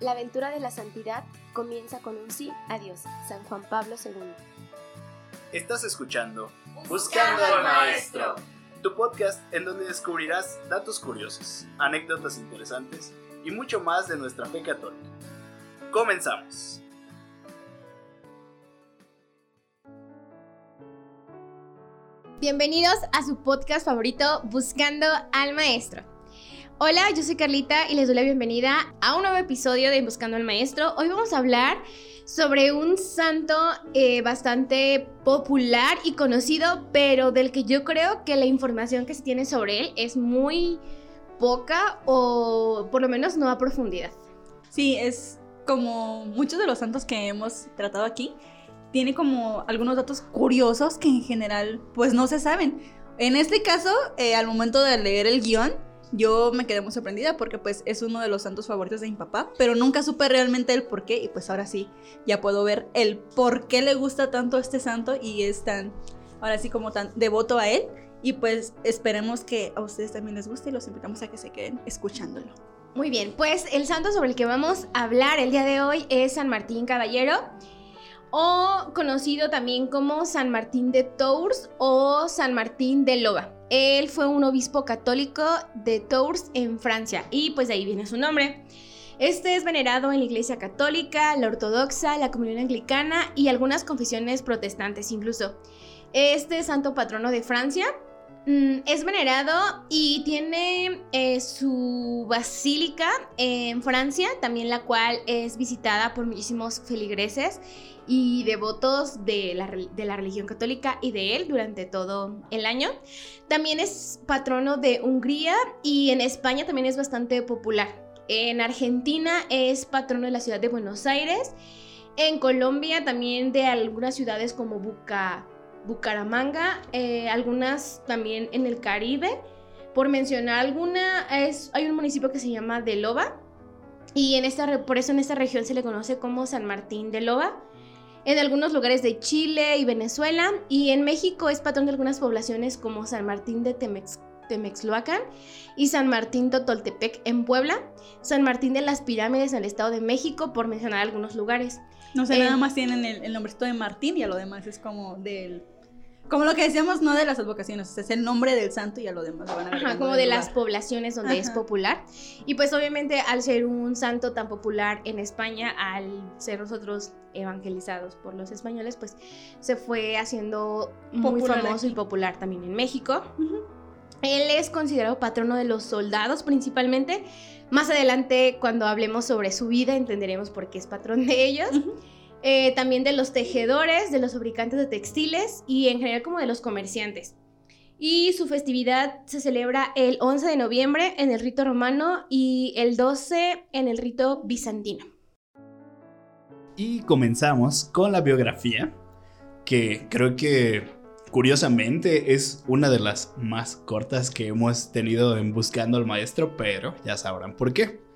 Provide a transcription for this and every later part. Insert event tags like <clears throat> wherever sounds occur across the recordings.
La aventura de la santidad comienza con un sí a Dios, San Juan Pablo II. Estás escuchando Buscando al Maestro, tu podcast en donde descubrirás datos curiosos, anécdotas interesantes y mucho más de nuestra fe católica. Comenzamos. Bienvenidos a su podcast favorito, Buscando al Maestro. Hola, yo soy Carlita y les doy la bienvenida a un nuevo episodio de Buscando al Maestro. Hoy vamos a hablar sobre un santo eh, bastante popular y conocido, pero del que yo creo que la información que se tiene sobre él es muy poca o por lo menos no a profundidad. Sí, es como muchos de los santos que hemos tratado aquí, tiene como algunos datos curiosos que en general pues no se saben. En este caso, eh, al momento de leer el guion, yo me quedé muy sorprendida porque pues es uno de los santos favoritos de mi papá, pero nunca supe realmente el por qué y pues ahora sí, ya puedo ver el por qué le gusta tanto este santo y es tan, ahora sí como tan devoto a él y pues esperemos que a ustedes también les guste y los invitamos a que se queden escuchándolo. Muy bien, pues el santo sobre el que vamos a hablar el día de hoy es San Martín Caballero o conocido también como San Martín de Tours o San Martín de Loba. Él fue un obispo católico de Tours en Francia y pues de ahí viene su nombre. Este es venerado en la Iglesia Católica, la Ortodoxa, la Comunión Anglicana y algunas confesiones protestantes incluso. Este santo patrono de Francia mm, es venerado y tiene eh, su basílica en Francia, también la cual es visitada por muchísimos feligreses y devotos de la, de la religión católica y de él durante todo el año. También es patrono de Hungría y en España también es bastante popular. En Argentina es patrono de la ciudad de Buenos Aires. En Colombia también de algunas ciudades como Buca, Bucaramanga, eh, algunas también en el Caribe. Por mencionar alguna, es, hay un municipio que se llama De Loba. Y en esta, por eso en esta región se le conoce como San Martín de Loba en algunos lugares de Chile y Venezuela, y en México es patrón de algunas poblaciones como San Martín de Temex, Temexloacan y San Martín de Toltepec en Puebla, San Martín de las Pirámides en el Estado de México, por mencionar algunos lugares. No sé, nada más tienen el, el nombrecito de Martín y a lo demás es como del como lo que decíamos, no de las advocaciones, es el nombre del santo y a lo demás van a Ajá, como de las poblaciones donde es popular. Y pues obviamente al ser un santo tan popular en España, al ser nosotros evangelizados por los españoles, pues se fue haciendo muy famoso y popular también en México. Él es considerado patrono de los soldados principalmente. Más adelante, cuando hablemos sobre su vida, entenderemos por qué es patrón de ellos. Eh, también de los tejedores, de los fabricantes de textiles y en general como de los comerciantes. Y su festividad se celebra el 11 de noviembre en el rito romano y el 12 en el rito bizantino. Y comenzamos con la biografía, que creo que curiosamente es una de las más cortas que hemos tenido en Buscando al Maestro, pero ya sabrán por qué.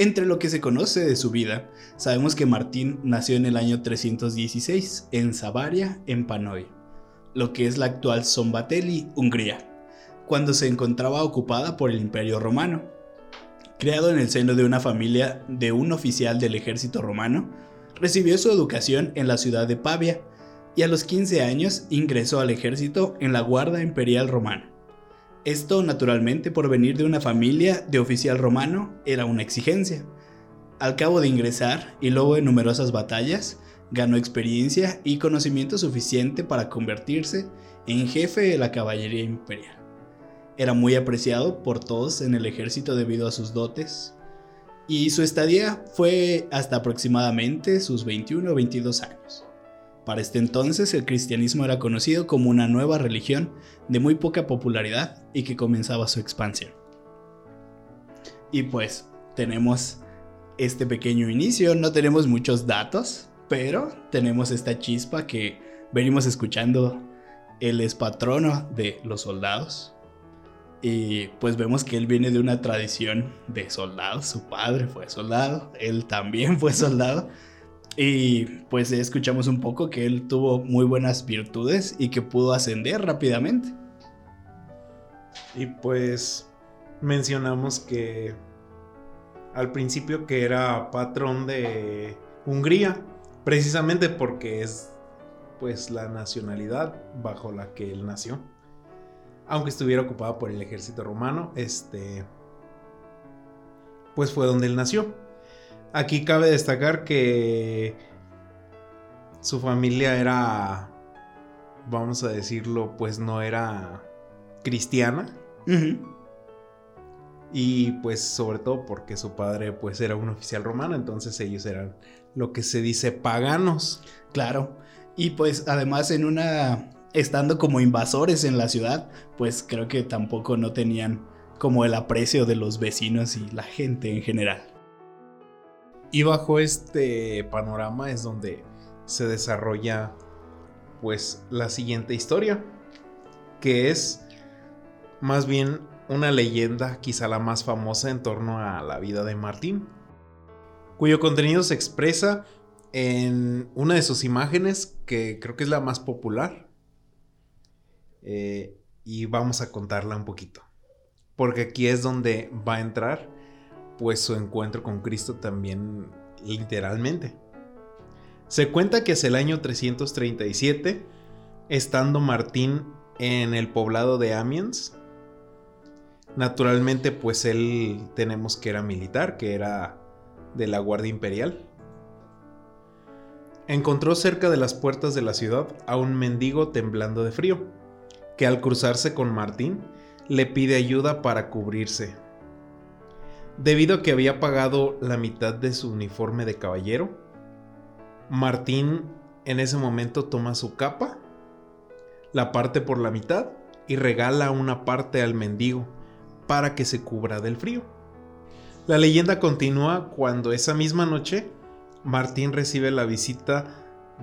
Entre lo que se conoce de su vida, sabemos que Martín nació en el año 316 en Savaria, en Panoy, lo que es la actual Zombatelli, Hungría, cuando se encontraba ocupada por el Imperio Romano. Creado en el seno de una familia de un oficial del ejército romano, recibió su educación en la ciudad de Pavia y a los 15 años ingresó al ejército en la Guardia Imperial Romana. Esto, naturalmente, por venir de una familia de oficial romano, era una exigencia. Al cabo de ingresar, y luego de numerosas batallas, ganó experiencia y conocimiento suficiente para convertirse en jefe de la caballería imperial. Era muy apreciado por todos en el ejército debido a sus dotes, y su estadía fue hasta aproximadamente sus 21 o 22 años. Para este entonces el cristianismo era conocido como una nueva religión de muy poca popularidad y que comenzaba su expansión. Y pues tenemos este pequeño inicio, no tenemos muchos datos, pero tenemos esta chispa que venimos escuchando. Él es patrono de los soldados. Y pues vemos que él viene de una tradición de soldados. Su padre fue soldado, él también fue soldado. Y pues escuchamos un poco que él tuvo muy buenas virtudes y que pudo ascender rápidamente. Y pues mencionamos que al principio que era patrón de Hungría, precisamente porque es pues la nacionalidad bajo la que él nació. Aunque estuviera ocupada por el ejército romano, este pues fue donde él nació. Aquí cabe destacar que su familia era vamos a decirlo, pues no era cristiana. Y pues sobre todo porque su padre pues era un oficial romano, entonces ellos eran lo que se dice paganos. Claro. Y pues además en una estando como invasores en la ciudad, pues creo que tampoco no tenían como el aprecio de los vecinos y la gente en general. Y bajo este panorama es donde se desarrolla pues la siguiente historia, que es más bien una leyenda, quizá la más famosa en torno a la vida de Martín, cuyo contenido se expresa en una de sus imágenes, que creo que es la más popular, eh, y vamos a contarla un poquito, porque aquí es donde va a entrar, pues su encuentro con Cristo también literalmente. Se cuenta que hacia el año 337, estando Martín en el poblado de Amiens, naturalmente pues él tenemos que era militar, que era de la Guardia Imperial. Encontró cerca de las puertas de la ciudad a un mendigo temblando de frío, que al cruzarse con Martín le pide ayuda para cubrirse. Debido a que había pagado la mitad de su uniforme de caballero, Martín en ese momento toma su capa, la parte por la mitad y regala una parte al mendigo para que se cubra del frío. La leyenda continúa cuando esa misma noche Martín recibe la visita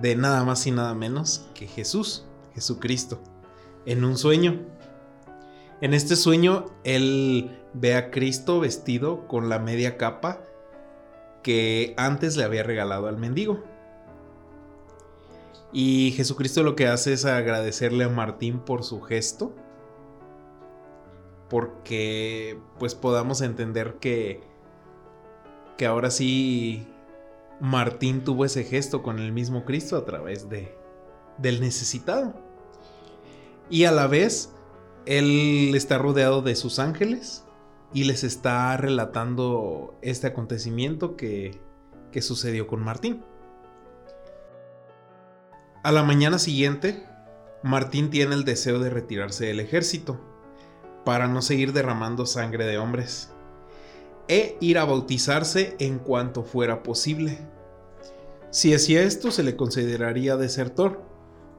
de nada más y nada menos que Jesús, Jesucristo, en un sueño. En este sueño él ve a Cristo vestido con la media capa que antes le había regalado al mendigo. Y Jesucristo lo que hace es agradecerle a Martín por su gesto. Porque pues podamos entender que, que ahora sí Martín tuvo ese gesto con el mismo Cristo a través de, del necesitado. Y a la vez, él está rodeado de sus ángeles y les está relatando este acontecimiento que, que sucedió con Martín. A la mañana siguiente, Martín tiene el deseo de retirarse del ejército, para no seguir derramando sangre de hombres, e ir a bautizarse en cuanto fuera posible. Si hacía esto se le consideraría desertor,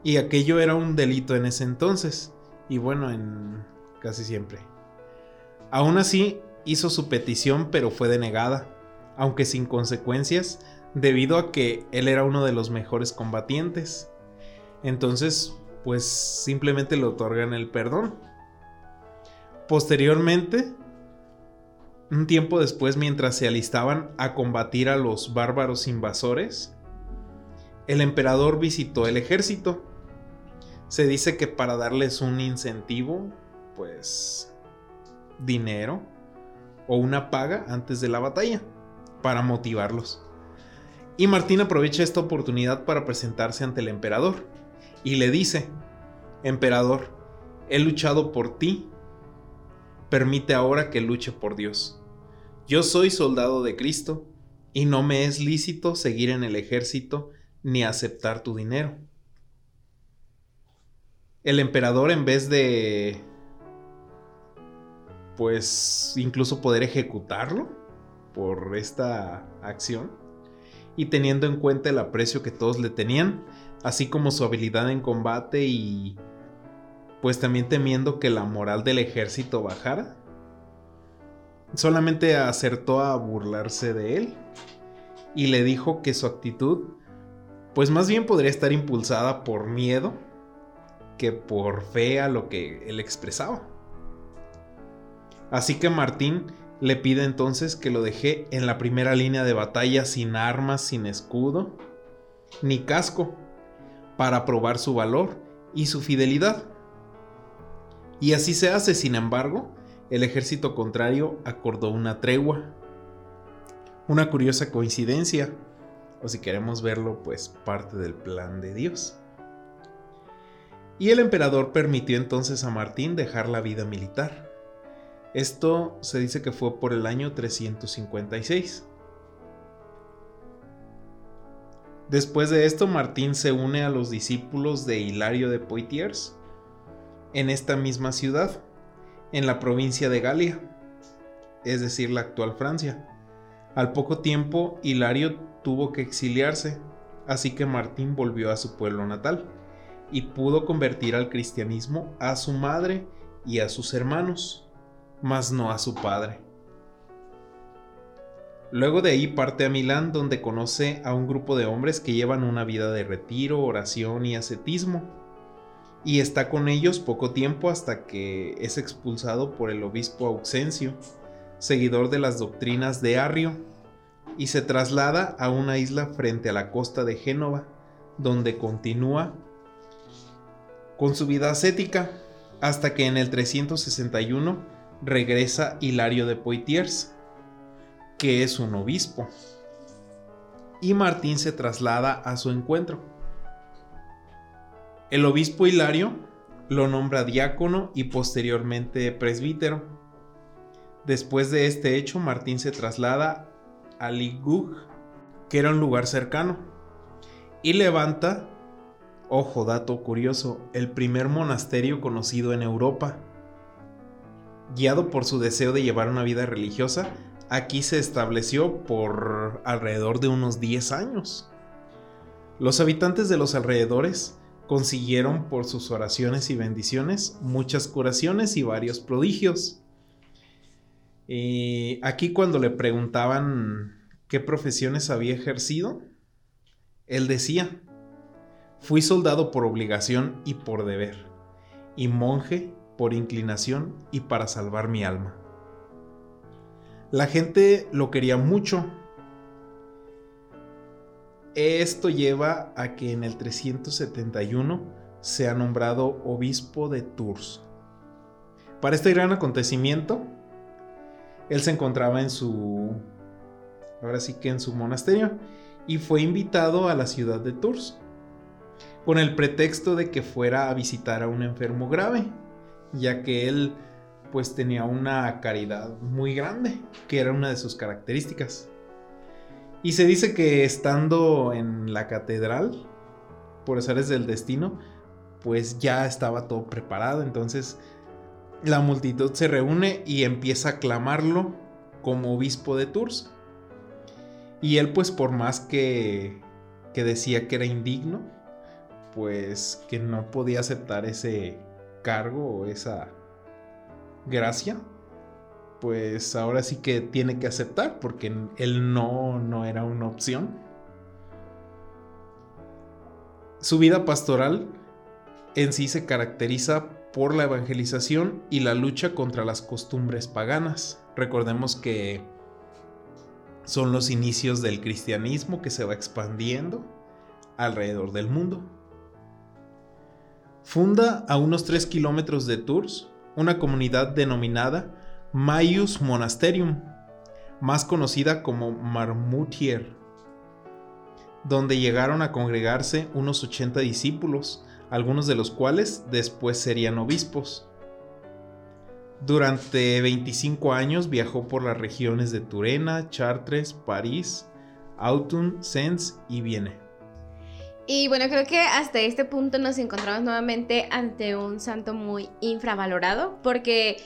y aquello era un delito en ese entonces, y bueno, en casi siempre. Aún así, hizo su petición pero fue denegada, aunque sin consecuencias, debido a que él era uno de los mejores combatientes. Entonces, pues simplemente le otorgan el perdón. Posteriormente, un tiempo después, mientras se alistaban a combatir a los bárbaros invasores, el emperador visitó el ejército. Se dice que para darles un incentivo, pues dinero o una paga antes de la batalla, para motivarlos. Y Martín aprovecha esta oportunidad para presentarse ante el emperador y le dice, Emperador, he luchado por ti, permite ahora que luche por Dios. Yo soy soldado de Cristo y no me es lícito seguir en el ejército ni aceptar tu dinero. El emperador en vez de pues incluso poder ejecutarlo por esta acción, y teniendo en cuenta el aprecio que todos le tenían, así como su habilidad en combate y pues también temiendo que la moral del ejército bajara, solamente acertó a burlarse de él y le dijo que su actitud pues más bien podría estar impulsada por miedo que por fe a lo que él expresaba. Así que Martín le pide entonces que lo deje en la primera línea de batalla sin armas, sin escudo, ni casco, para probar su valor y su fidelidad. Y así se hace, sin embargo, el ejército contrario acordó una tregua. Una curiosa coincidencia, o si queremos verlo, pues parte del plan de Dios. Y el emperador permitió entonces a Martín dejar la vida militar. Esto se dice que fue por el año 356. Después de esto, Martín se une a los discípulos de Hilario de Poitiers en esta misma ciudad, en la provincia de Galia, es decir, la actual Francia. Al poco tiempo, Hilario tuvo que exiliarse, así que Martín volvió a su pueblo natal y pudo convertir al cristianismo a su madre y a sus hermanos, mas no a su padre. Luego de ahí parte a Milán donde conoce a un grupo de hombres que llevan una vida de retiro, oración y ascetismo. Y está con ellos poco tiempo hasta que es expulsado por el obispo Auxencio, seguidor de las doctrinas de Arrio, y se traslada a una isla frente a la costa de Génova, donde continúa con su vida ascética, hasta que en el 361 regresa Hilario de Poitiers, que es un obispo, y Martín se traslada a su encuentro. El obispo Hilario lo nombra diácono y posteriormente presbítero. Después de este hecho, Martín se traslada a Ligug, que era un lugar cercano, y levanta, ojo dato curioso, el primer monasterio conocido en Europa. Guiado por su deseo de llevar una vida religiosa, aquí se estableció por alrededor de unos 10 años. Los habitantes de los alrededores consiguieron por sus oraciones y bendiciones muchas curaciones y varios prodigios. Y aquí cuando le preguntaban qué profesiones había ejercido, él decía, fui soldado por obligación y por deber, y monje por inclinación y para salvar mi alma. La gente lo quería mucho. Esto lleva a que en el 371 sea nombrado obispo de Tours. Para este gran acontecimiento, él se encontraba en su, ahora sí que en su monasterio, y fue invitado a la ciudad de Tours, con el pretexto de que fuera a visitar a un enfermo grave, ya que él pues tenía una caridad muy grande, que era una de sus características. Y se dice que estando en la catedral, por azares del destino, pues ya estaba todo preparado, entonces la multitud se reúne y empieza a aclamarlo como obispo de Tours. Y él pues por más que, que decía que era indigno, pues que no podía aceptar ese cargo o esa gracia, pues ahora sí que tiene que aceptar porque él no, no era una opción. Su vida pastoral en sí se caracteriza por la evangelización y la lucha contra las costumbres paganas. Recordemos que son los inicios del cristianismo que se va expandiendo alrededor del mundo. Funda a unos 3 kilómetros de Tours una comunidad denominada Maius Monasterium, más conocida como Marmutier, donde llegaron a congregarse unos 80 discípulos, algunos de los cuales después serían obispos. Durante 25 años viajó por las regiones de Turena, Chartres, París, Autun, Sens y Vienne. Y bueno, creo que hasta este punto nos encontramos nuevamente ante un santo muy infravalorado, porque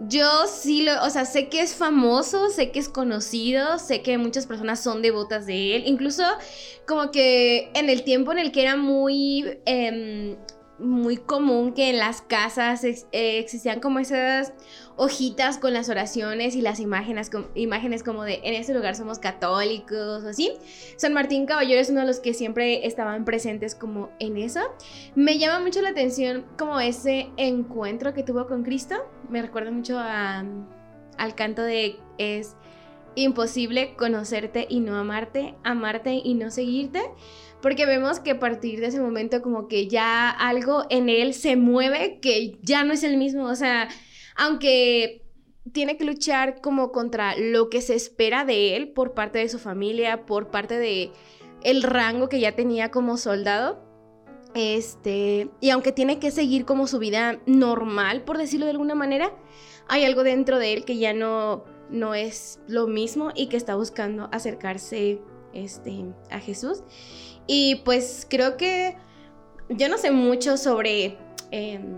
yo sí lo, o sea, sé que es famoso, sé que es conocido, sé que muchas personas son devotas de él, incluso como que en el tiempo en el que era muy... Em, muy común que en las casas eh, existían como esas hojitas con las oraciones y las imágenes, imágenes como de en este lugar somos católicos o así. San Martín Caballero es uno de los que siempre estaban presentes como en eso. Me llama mucho la atención como ese encuentro que tuvo con Cristo. Me recuerda mucho al canto de es imposible conocerte y no amarte, amarte y no seguirte porque vemos que a partir de ese momento como que ya algo en él se mueve que ya no es el mismo, o sea, aunque tiene que luchar como contra lo que se espera de él por parte de su familia, por parte de el rango que ya tenía como soldado. Este, y aunque tiene que seguir como su vida normal, por decirlo de alguna manera, hay algo dentro de él que ya no, no es lo mismo y que está buscando acercarse este, a Jesús. Y pues creo que yo no sé mucho sobre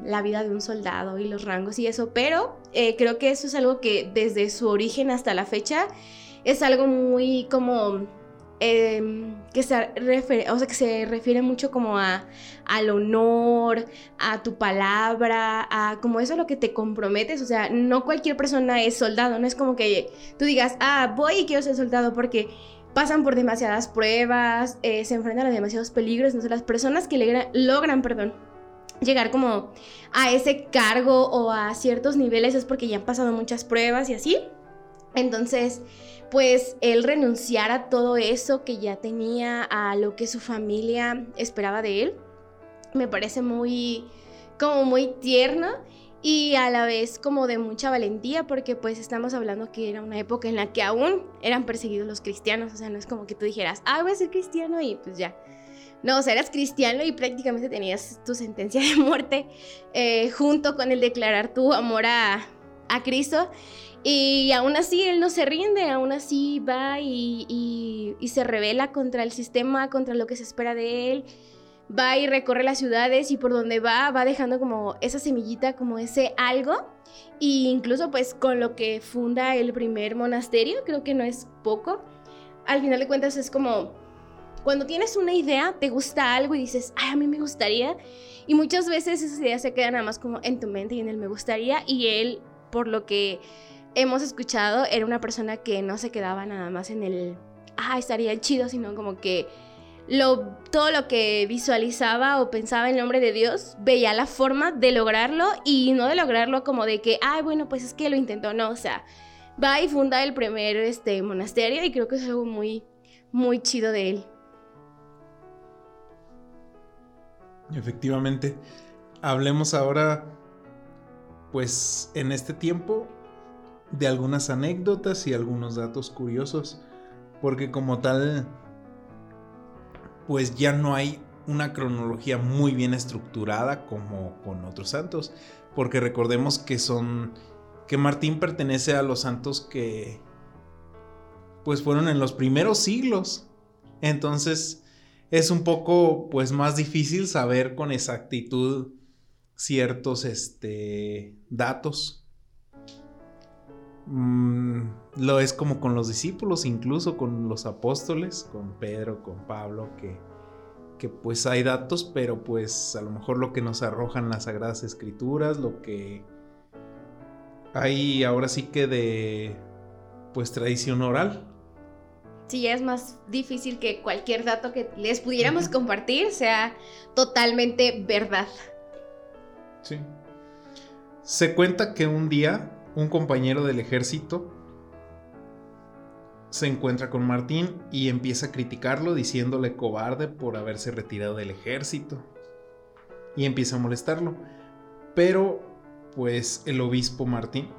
la vida de un soldado y los rangos y eso, pero eh, creo que eso es algo que desde su origen hasta la fecha es algo muy como Em, que, se refiere, o sea, que se refiere mucho como a, al honor, a tu palabra, a como eso a lo que te comprometes. O sea, no cualquier persona es soldado, no es como que tú digas, ah, voy y quiero ser soldado porque pasan por demasiadas pruebas, eh, se enfrentan a demasiados peligros. Entonces, las personas que logran, perdón, llegar como a ese cargo o a ciertos niveles es porque ya han pasado muchas pruebas y así. Entonces, pues él renunciar a todo eso que ya tenía, a lo que su familia esperaba de él, me parece muy, como muy tierno y a la vez como de mucha valentía porque pues estamos hablando que era una época en la que aún eran perseguidos los cristianos, o sea, no es como que tú dijeras, ah, voy a ser cristiano y pues ya. No, o sea, eras cristiano y prácticamente tenías tu sentencia de muerte eh, junto con el declarar tu amor a, a Cristo. Y aún así él no se rinde, aún así va y, se revela contra el sistema, contra lo que se espera de él. Va y recorre las ciudades y por donde va va dejando como esa semillita, como ese algo. E incluso pues con lo que funda el primer monasterio, creo que no es poco. Al final de cuentas es como cuando tienes una idea, te gusta algo y dices, ay, a mí me gustaría. Y muchas veces esas ideas se quedan nada más como en tu mente y en el me gustaría. Y él, por lo que hemos escuchado, era una persona que no se quedaba nada más en el, ah, estaría chido, sino como que lo, todo lo que visualizaba o pensaba en nombre de Dios, veía la forma de lograrlo y no de lograrlo como de que, ay, bueno, pues es que lo intentó, no, o sea, va y funda el primer este, monasterio y creo que es algo muy, muy chido de él. Efectivamente. Hablemos ahora, pues en este tiempo, de algunas anécdotas y algunos datos curiosos, porque como tal, pues ya no hay una cronología muy bien estructurada como con otros santos, porque recordemos que son, que Martín pertenece a los santos que, pues fueron en los primeros siglos, entonces es un poco, pues más difícil saber con exactitud ciertos, este, datos Mm, lo es como con los discípulos, incluso con los apóstoles, con Pedro, con Pablo, que, que pues hay datos, pero pues a lo mejor lo que nos arrojan las sagradas escrituras, lo que hay ahora sí que de pues tradición oral. Sí, es más difícil que cualquier dato que les pudiéramos compartir sea totalmente verdad. Sí. Se cuenta que un día un compañero del ejército se encuentra con Martín y empieza a criticarlo diciéndole cobarde por haberse retirado del ejército. Y empieza a molestarlo. Pero pues el obispo Martín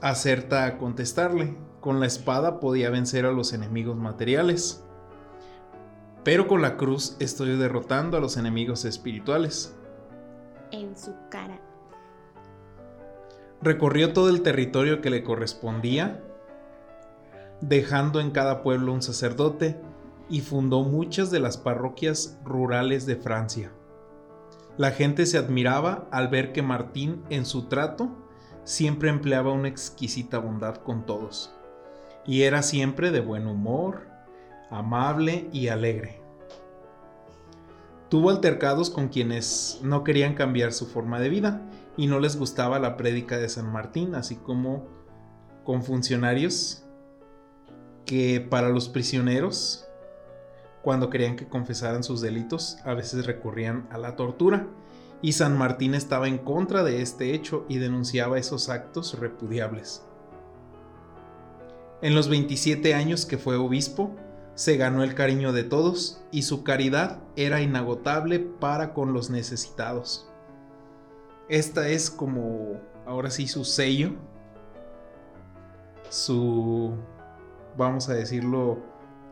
acerta a contestarle. Con la espada podía vencer a los enemigos materiales. Pero con la cruz estoy derrotando a los enemigos espirituales. En su cara. Recorrió todo el territorio que le correspondía, dejando en cada pueblo un sacerdote, y fundó muchas de las parroquias rurales de Francia. La gente se admiraba al ver que Martín en su trato siempre empleaba una exquisita bondad con todos, y era siempre de buen humor, amable y alegre. Tuvo altercados con quienes no querían cambiar su forma de vida, y no les gustaba la prédica de San Martín, así como con funcionarios que para los prisioneros, cuando querían que confesaran sus delitos, a veces recurrían a la tortura. Y San Martín estaba en contra de este hecho y denunciaba esos actos repudiables. En los 27 años que fue obispo, se ganó el cariño de todos y su caridad era inagotable para con los necesitados. Esta es como, ahora sí, su sello su, vamos a decirlo,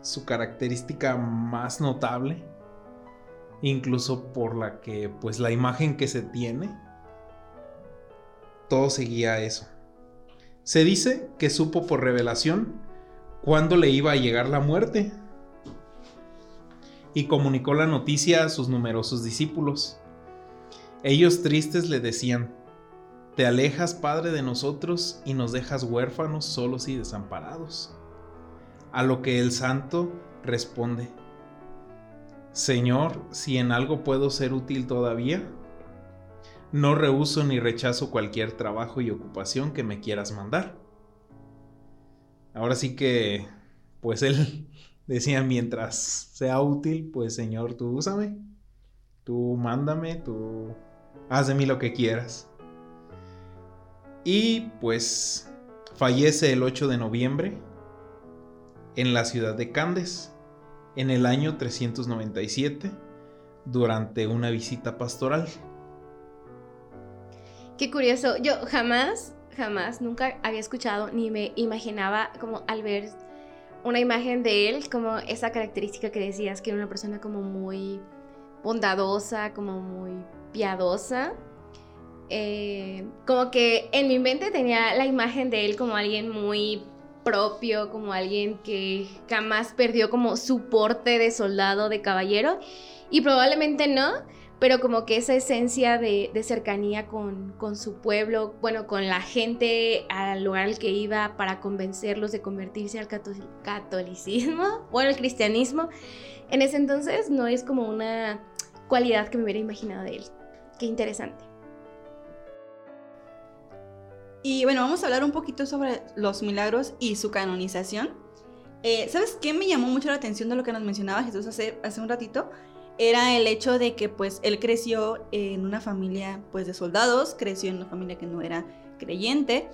su característica más notable, incluso por la que, pues la imagen que se tiene, todo seguía eso. Se dice que supo por revelación cuándo le iba a llegar la muerte y comunicó la noticia a sus numerosos discípulos. Ellos tristes le decían, Te alejas, Padre, de nosotros y nos dejas huérfanos, solos y desamparados. A lo que el santo responde, Señor, si en algo puedo ser útil todavía, no rehuso ni rechazo cualquier trabajo y ocupación que me quieras mandar. Ahora sí que, pues él <laughs> decía, mientras sea útil, pues Señor, tú úsame, tú mándame, tú haz de mí lo que quieras. Y pues fallece el 8 de noviembre en la ciudad de Candes, en el año 397, durante una visita pastoral. Qué curioso. Yo jamás, jamás, nunca había escuchado ni me imaginaba como al ver una imagen de él, como esa característica que decías, que era una persona como muy bondadosa, como muy piadosa. Eh, como que en mi mente tenía la imagen de él como alguien muy propio, como alguien que jamás perdió como su porte de soldado, de caballero. Y probablemente no, pero como que esa esencia de, cercanía con, con, su pueblo, bueno, con la gente al lugar al que iba para convencerlos de convertirse al catolicismo, <laughs> bueno, el cristianismo, en ese entonces no es como una cualidad que me hubiera imaginado de él. Qué interesante. Y bueno, vamos a hablar un poquito sobre los milagros y su canonización. Eh, ¿Sabes qué me llamó mucho la atención de lo que nos mencionaba Jesús hace, hace un ratito? Era el hecho de que pues él creció en una familia pues de soldados, creció en una familia que no era creyente,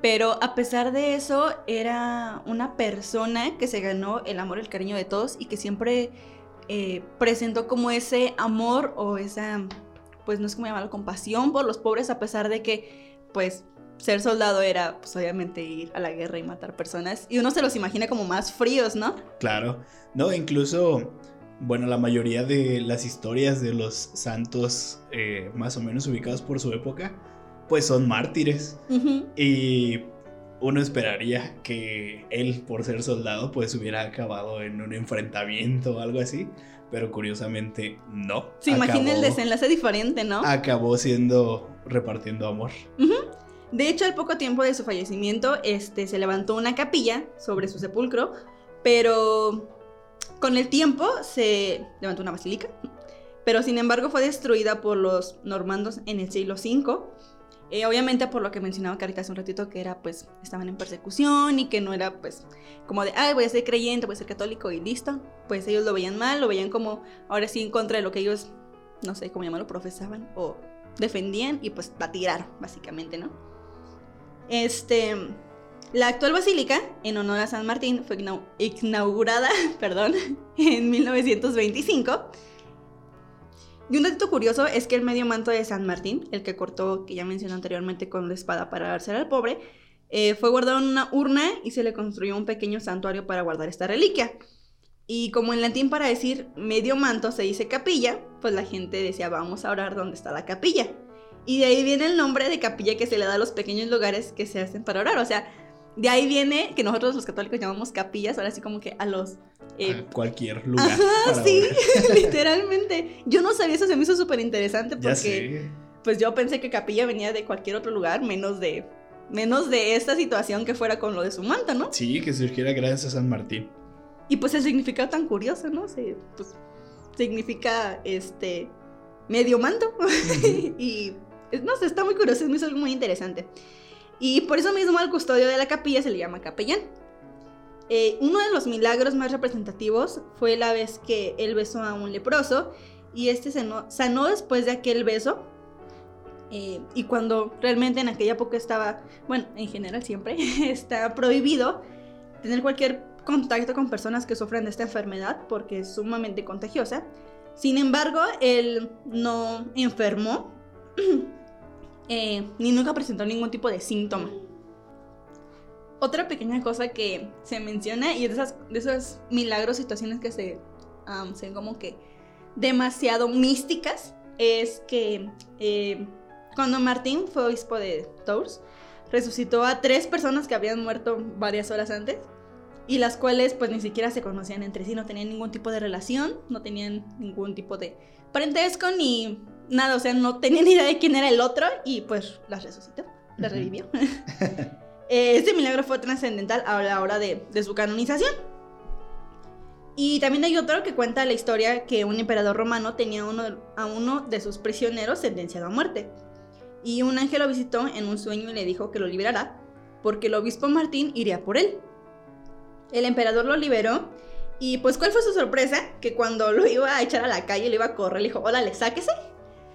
pero a pesar de eso era una persona que se ganó el amor el cariño de todos y que siempre eh, presentó como ese amor o esa, pues no es como llamarlo, compasión por los pobres a pesar de que pues ser soldado era, pues obviamente ir a la guerra y matar personas. Y uno se los imagina como más fríos, ¿no? Claro. No, incluso, bueno, la mayoría de las historias de los santos eh, más o menos ubicados por su época, pues son mártires. Y uno esperaría que él, por ser soldado, pues hubiera acabado en un enfrentamiento o algo así. Pero curiosamente no. Se imagina el desenlace diferente, ¿no? Acabó siendo repartiendo amor. De hecho, al poco tiempo de su fallecimiento, este, se levantó una capilla sobre su sepulcro, pero con el tiempo se levantó una basílica, pero sin embargo fue destruida por los normandos en el siglo V. Eh, obviamente por lo que mencionaba Carita hace un ratito, que era pues estaban en persecución y que no era pues como de, ay, voy a ser creyente, voy a ser católico y listo. Pues ellos lo veían mal, lo veían como ahora sí en contra de lo que ellos, no sé cómo llamarlo, profesaban o defendían y pues la tiraron, básicamente, ¿no? Este, la actual basílica, en honor a San Martín, fue inaugurada <laughs> perdón, en 1925. Y un dato curioso es que el medio manto de San Martín, el que cortó, que ya mencioné anteriormente, con la espada para dársela al pobre, eh, fue guardado en una urna y se le construyó un pequeño santuario para guardar esta reliquia. Y como en latín para decir medio manto se dice capilla, pues la gente decía vamos a orar donde está la capilla. Y de ahí viene el nombre de capilla que se le da a los pequeños lugares que se hacen para orar. O sea, de ahí viene que nosotros los católicos llamamos capillas, ahora sí como que a los... Eh, cualquier lugar. <laughs> sí, <laughs> literalmente. Yo no sabía eso, se me hizo súper interesante porque pues yo pensé que capilla venía de cualquier otro lugar, menos de, menos de esta situación que fuera con lo de su manto, ¿no? Sí, que surgiera gracias a San Martín. Y pues el significado tan curioso, ¿no? Se, pues, significa este medio manto. <laughs> y no sé, está muy curioso, es algo muy interesante. Y por eso mismo al custodio de la capilla se le llama capellán. Eh, uno de los milagros más representativos fue la vez que él besó a un leproso y este sanó, sanó después de aquel beso. Eh, y cuando realmente en aquella época estaba, bueno, en general siempre, <laughs> está prohibido tener cualquier contacto con personas que sufran de esta enfermedad porque es sumamente contagiosa. Sin embargo, él no enfermó <clears throat> Eh, ni nunca presentó ningún tipo de síntoma. otra pequeña cosa que se menciona y de, esas, de esos milagros, situaciones que se, se ven como que demasiado místicas, es que eh, cuando Martín fue obispo de Tours, resucitó a tres personas que habían muerto varias horas antes y las cuales pues ni siquiera se conocían entre sí, no tenían ningún tipo de relación, no tenían ningún tipo de parentesco ni nada, o sea, no tenían <laughs> idea de quién era el otro y pues las resucitó, las revivió. <laughs> <laughs> Eh, este milagro fue trascendental a la hora de, de su canonización. Y también hay otro que cuenta la historia que un emperador romano tenía uno, a uno de sus prisioneros sentenciado a muerte. Y un ángel lo visitó en un sueño y le dijo que lo liberará, porque el obispo Martín iría por él. El emperador lo liberó y pues cuál fue su sorpresa, que cuando lo iba a echar a la calle, le iba a correr, le dijo, hola, le sáquese.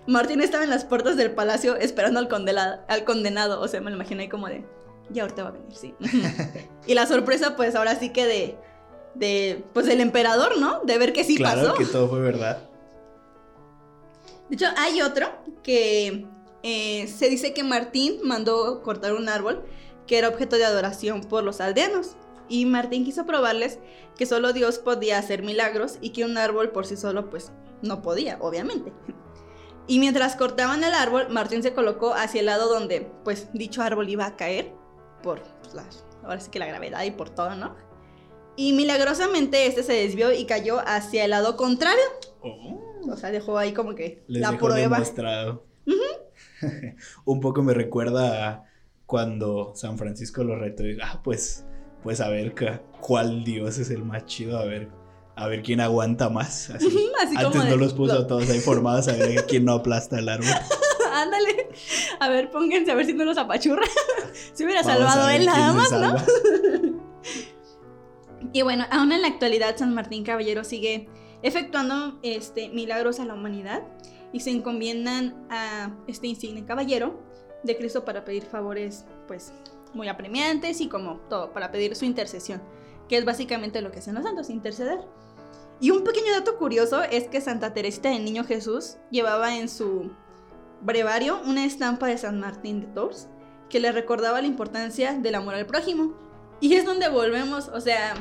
Martín estaba en las puertas del palacio esperando al, condenado, al condenado, o sea, me lo imaginé como de, ya ahorita va a venir, sí. <laughs> y la sorpresa pues ahora sí que de, de, pues el emperador, ¿no? De ver que sí claro pasó. que todo fue verdad. De hecho, hay otro que eh, se dice que Martín mandó cortar un árbol que era objeto de adoración por los aldeanos. Y Martín quiso probarles que solo Dios podía hacer milagros y que un árbol por sí solo pues no podía, obviamente. Y mientras cortaban el árbol, Martín se colocó hacia el lado donde pues dicho árbol iba a caer por pues, la, ahora sí que la gravedad y por todo, ¿no? Y milagrosamente este se desvió y cayó hacia el lado contrario. Oh, O sea, dejó ahí como que les la dejó prueba. demostrado. <laughs> Un poco me recuerda a cuando San Francisco lo retó y ah, pues, pues a ver cuál dios es el más chido, a ver, a ver quién aguanta más. <laughs> Así. Así como Antes no los puso a todos ahí formados a ver quién no aplasta el árbol. <laughs> Ándale. A ver, pónganse a ver si no los apachurra. <laughs> Se hubiera Vamos salvado él nada más, ¿no? Y bueno, aún en la actualidad San Martín Caballero sigue efectuando este, milagros a la humanidad y se encomiendan a este insigne caballero de Cristo para pedir favores pues muy apremiantes y como todo, para pedir su intercesión, que es básicamente lo que hacen los santos, interceder. Y un pequeño dato curioso es que Santa Teresita del Niño Jesús llevaba en su brevario una estampa de San Martín de Tours que le recordaba la importancia del amor al prójimo. Y es donde volvemos, o sea,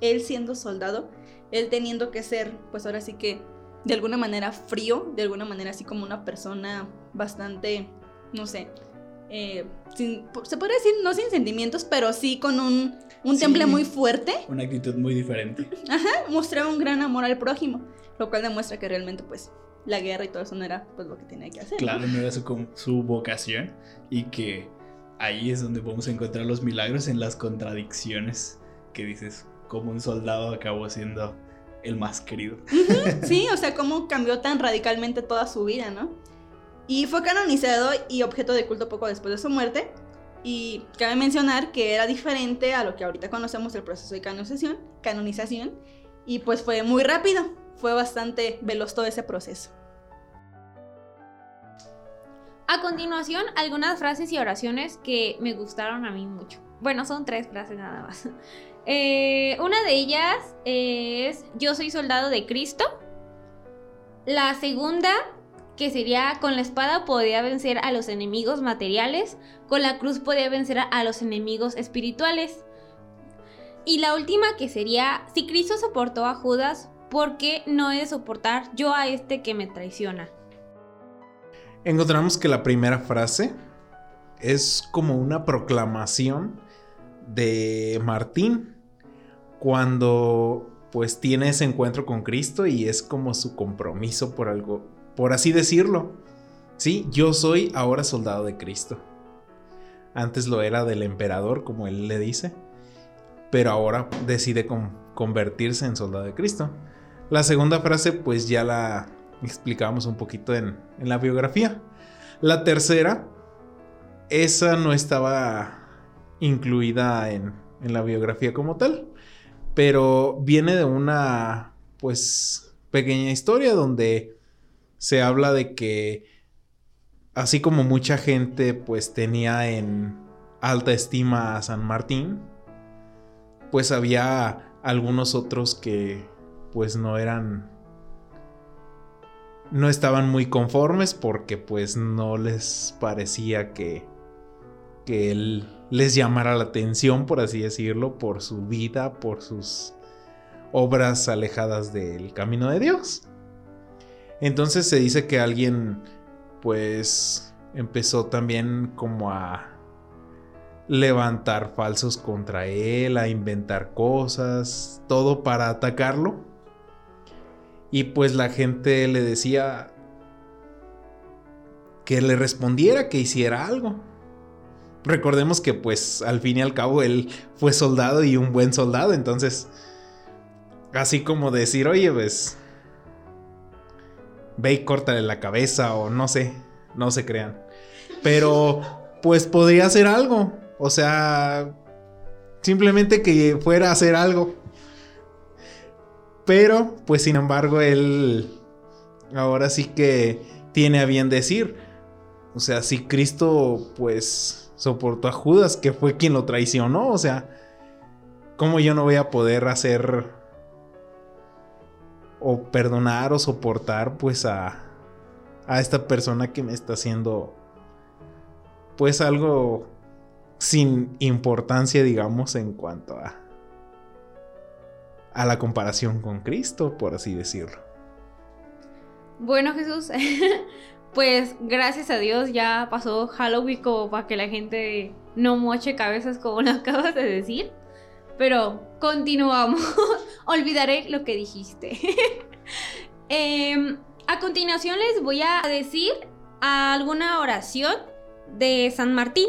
él siendo soldado, él teniendo que ser, pues ahora sí que, de alguna manera frío, de alguna manera así como una persona bastante, no sé, eh, sin- se podría decir no sin sentimientos, pero sí con un, un Sí. temple muy fuerte, Una actitud muy diferente. mostraba un gran amor al prójimo, lo cual demuestra que realmente pues la guerra y todo eso no era pues lo que tenía que hacer. Claro, no era su, su vocación y que ahí es donde podemos encontrar los milagros en las contradicciones que dices, como un soldado acabó siendo el más querido. <laughs> Sí, o sea, cómo cambió tan radicalmente toda su vida, ¿no? Y fue canonizado y objeto de culto poco después de su muerte. Y cabe mencionar que era diferente a lo que ahorita conocemos el proceso de canonización, y pues fue muy rápido, fue bastante veloz todo ese proceso. A continuación, algunas frases y oraciones que me gustaron a mí mucho. Bueno, son tres frases nada más. <laughs> Eh, una de ellas es Yo soy soldado de Cristo. La segunda, que sería con la espada podía vencer a los enemigos materiales, con la cruz podía vencer a los enemigos espirituales. Y la última que sería, si Cristo soportó a Judas, ¿por qué no he de soportar yo a este que me traiciona? Encontramos que la primera frase es como una proclamación de Martín cuando pues tiene ese encuentro con Cristo y es como su compromiso por algo, por así decirlo. Sí, yo soy ahora soldado de Cristo. Antes lo era del emperador, como él le dice, pero ahora decide con- convertirse en soldado de Cristo. La segunda frase pues ya la explicábamos un poquito en, en la biografía. La tercera, esa no estaba incluida en, en la biografía como tal, pero viene de una pues pequeña historia donde se habla de que así como mucha gente pues tenía en alta estima a San Martín, pues había algunos otros que pues no eran no estaban muy conformes porque pues no les parecía que que él les llamara la atención, por así decirlo, por su vida, por sus obras alejadas del camino de Dios. Entonces se dice que alguien pues empezó también como a levantar falsos contra él, a inventar cosas, todo para atacarlo. Y pues la gente le decía que le respondiera, que hiciera algo. Recordemos que pues al fin y al cabo él fue soldado y un buen soldado, entonces así como decir, oye, pues ve y córtale la cabeza o no sé, no se crean. Pero pues podría hacer algo. O sea, simplemente que fuera a hacer algo. Pero, pues sin embargo, él ahora sí que tiene a bien decir. O sea, si Cristo pues soportó a Judas, que fue quien lo traicionó, o sea, ¿cómo yo no voy a poder hacer o perdonar o soportar pues a, a esta persona que me está haciendo pues algo sin importancia, digamos, en cuanto a, a la comparación con Cristo, por así decirlo. Bueno, Jesús, <laughs> pues gracias a Dios ya pasó Halloween como para que la gente no moche cabezas como lo <laughs> acabas de decir. Pero continuamos. Olvidaré lo que dijiste. <laughs> Em, a continuación les voy a decir alguna oración de San Martín.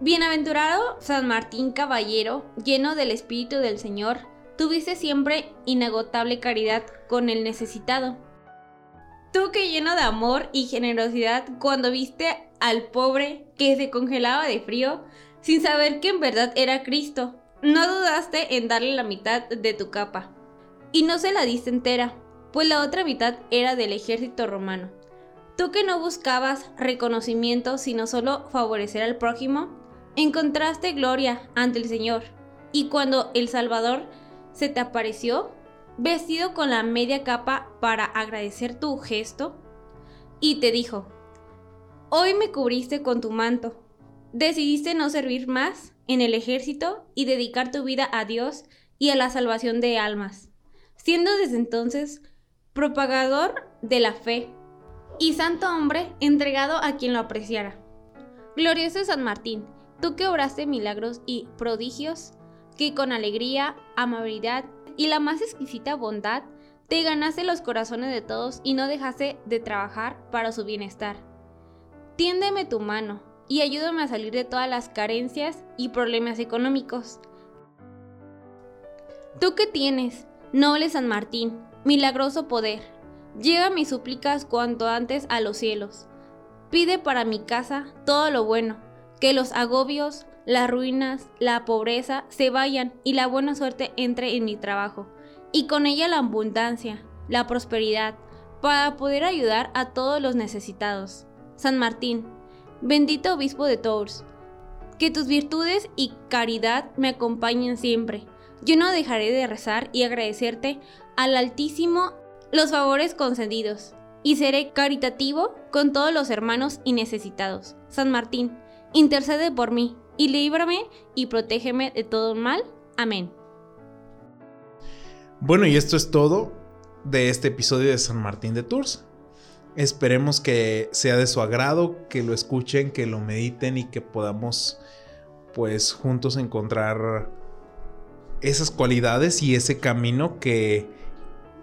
Bienaventurado San Martín Caballero, lleno del Espíritu del Señor, tuviste siempre inagotable caridad con el necesitado. Tú que lleno de amor y generosidad cuando viste al pobre que se congelaba de frío, sin saber que en verdad era Cristo, no dudaste en darle la mitad de tu capa. Y no se la diste entera, pues la otra mitad era del ejército romano. Tú que no buscabas reconocimiento, sino solo favorecer al prójimo, encontraste gloria ante el Señor. Y cuando el Salvador se te apareció, vestido con la media capa para agradecer tu gesto, y te dijo, hoy me cubriste con tu manto, decidiste no servir más en el ejército y dedicar tu vida a Dios y a la salvación de almas, siendo desde entonces propagador de la fe y santo hombre entregado a quien lo apreciara. Glorioso San Martín, tú que obraste milagros y prodigios, que con alegría, amabilidad y la más exquisita bondad te ganaste los corazones de todos y no dejaste de trabajar para su bienestar. Tiéndeme tu mano y ayúdame a salir de todas las carencias y problemas económicos. Tú que tienes, noble San Martín, milagroso poder, lleva mis súplicas cuanto antes a los cielos. Pide para mi casa todo lo bueno, que los agobios, las ruinas, la pobreza se vayan y la buena suerte entre en mi trabajo, y con ella la abundancia, la prosperidad, para poder ayudar a todos los necesitados. San Martín, bendito obispo de Tours, que tus virtudes y caridad me acompañen siempre. Yo no dejaré de rezar y agradecerte al Altísimo los favores concedidos, y seré caritativo con todos los hermanos y necesitados. San Martín, intercede por mí, y líbrame y protégeme de todo mal. Amén. Bueno, y esto es todo de este episodio de San Martín de Tours. Esperemos que sea de su agrado, que lo escuchen, que lo mediten y que podamos pues juntos encontrar esas cualidades y ese camino que,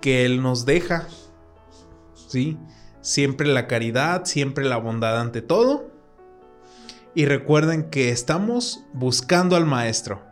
que Él nos deja. ¿Sí? Siempre la caridad, siempre la bondad ante todo. Y recuerden que estamos buscando al Maestro.